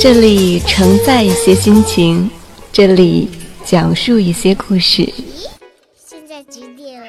这里承载一些心情，这里讲述一些故事。现在几点了？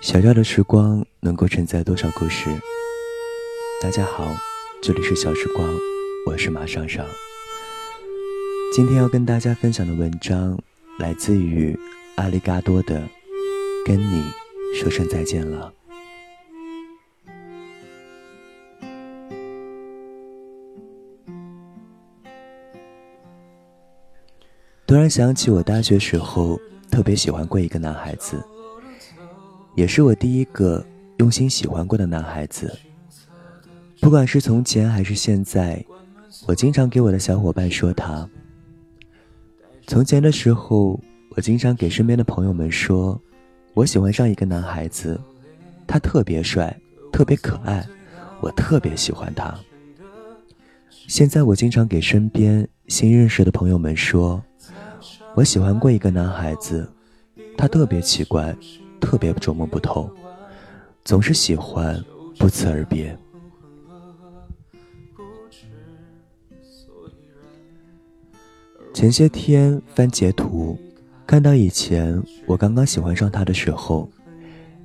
小小的时光能够承载多少故事？大家好，这里是小时光，我是马上上。今天要跟大家分享的文章来自于阿里嘎多的《跟你说声再见了》。突然想起我大学时候特别喜欢过一个男孩子。也是我第一个用心喜欢过的男孩子。不管是从前还是现在，我经常给我的小伙伴说他。从前的时候，我经常给身边的朋友们说，我喜欢上一个男孩子，他特别帅，特别可爱，我特别喜欢他。现在我经常给身边新认识的朋友们说，我喜欢过一个男孩子，他特别奇怪。特别琢磨不透，总是喜欢不辞而别。前些天翻截图，看到以前我刚刚喜欢上他的时候，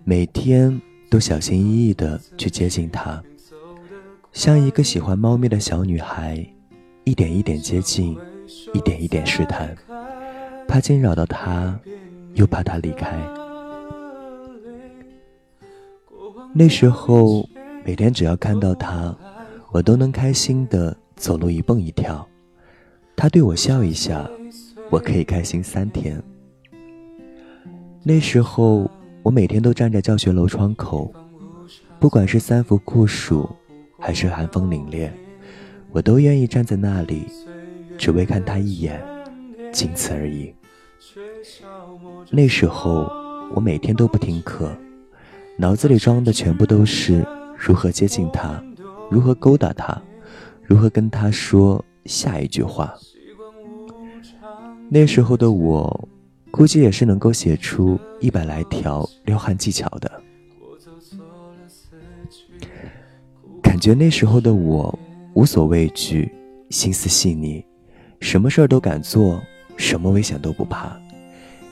每天都小心翼翼的去接近他，像一个喜欢猫咪的小女孩，一点一点接近，一点一点试探，怕惊扰到他，又怕他离开。那时候，每天只要看到他，我都能开心的走路一蹦一跳。他对我笑一下，我可以开心三天。那时候，我每天都站在教学楼窗口，不管是三伏酷暑，还是寒风凛冽，我都愿意站在那里，只为看他一眼，仅此而已。那时候，我每天都不听课。脑子里装的全部都是如何接近他，如何勾搭他，如何跟他说下一句话。那时候的我，估计也是能够写出一百来条撩汉技巧的。感觉那时候的我无所畏惧，心思细腻，什么事儿都敢做，什么危险都不怕，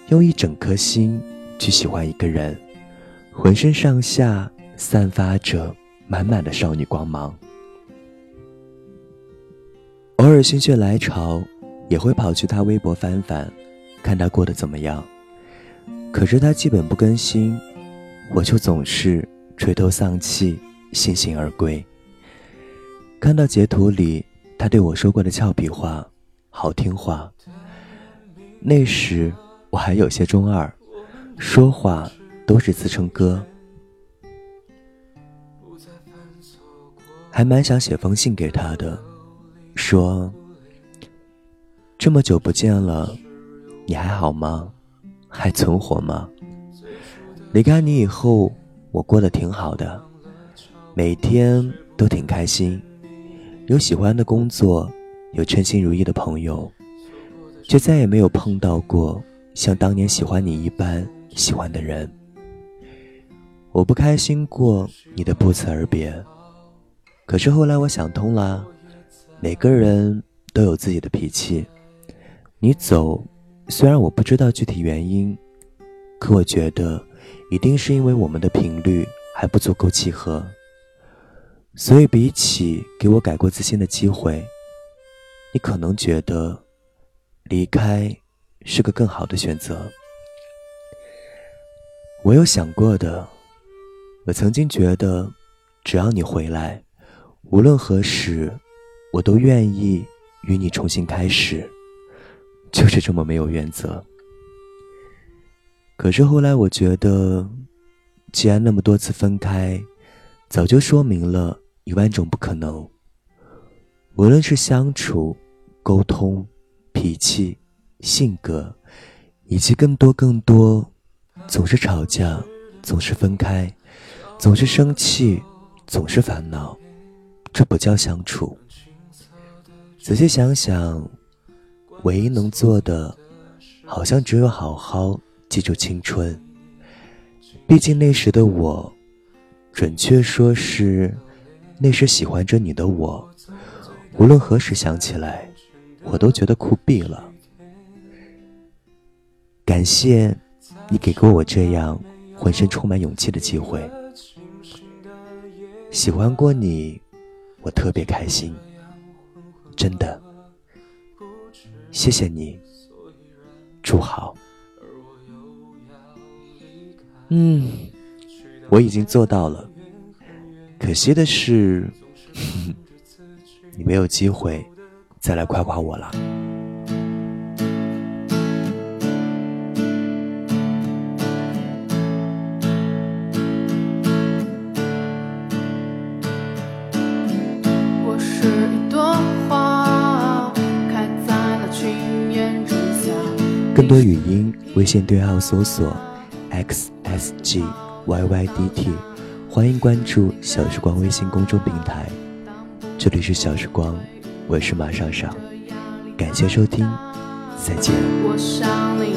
用一整颗心去喜欢一个人。浑身上下散发着满满的少女光芒，偶尔心血来潮，也会跑去他微博翻翻，看他过得怎么样。可是他基本不更新，我就总是垂头丧气，悻悻而归。看到截图里他对我说过的俏皮话、好听话，那时我还有些中二，说话。都是自称哥，还蛮想写封信给他的，说这么久不见了，你还好吗？还存活吗？离开你以后，我过得挺好的，每天都挺开心，有喜欢的工作，有称心如意的朋友，却再也没有碰到过像当年喜欢你一般喜欢的人。我不开心过你的不辞而别，可是后来我想通了，每个人都有自己的脾气，你走，虽然我不知道具体原因，可我觉得一定是因为我们的频率还不足够契合。所以，比起给我改过自新的机会，你可能觉得离开是个更好的选择。我有想过的，我曾经觉得，只要你回来，无论何时，我都愿意与你重新开始。就是这么没有原则。可是后来我觉得，既然那么多次分开，早就说明了一万种不可能。无论是相处、沟通、脾气、性格，以及更多更多，总是吵架，总是分开，总是生气，总是烦恼，这不叫相处。仔细想想。唯一能做的，好像只有好好记住青春。毕竟那时的我，准确说是那时喜欢着你的我，无论何时想起来，我都觉得酷毙了。感谢你给过我这样浑身充满勇气的机会。喜欢过你，我特别开心，真的。谢谢你，祝好。嗯，我已经做到了。可惜的是，你没有机会再来夸夸我了。微信对号搜索 x s g y y d t，欢迎关注小时光微信公众平台。这里是小时光，我是马尚尚，感谢收听，再见。我想你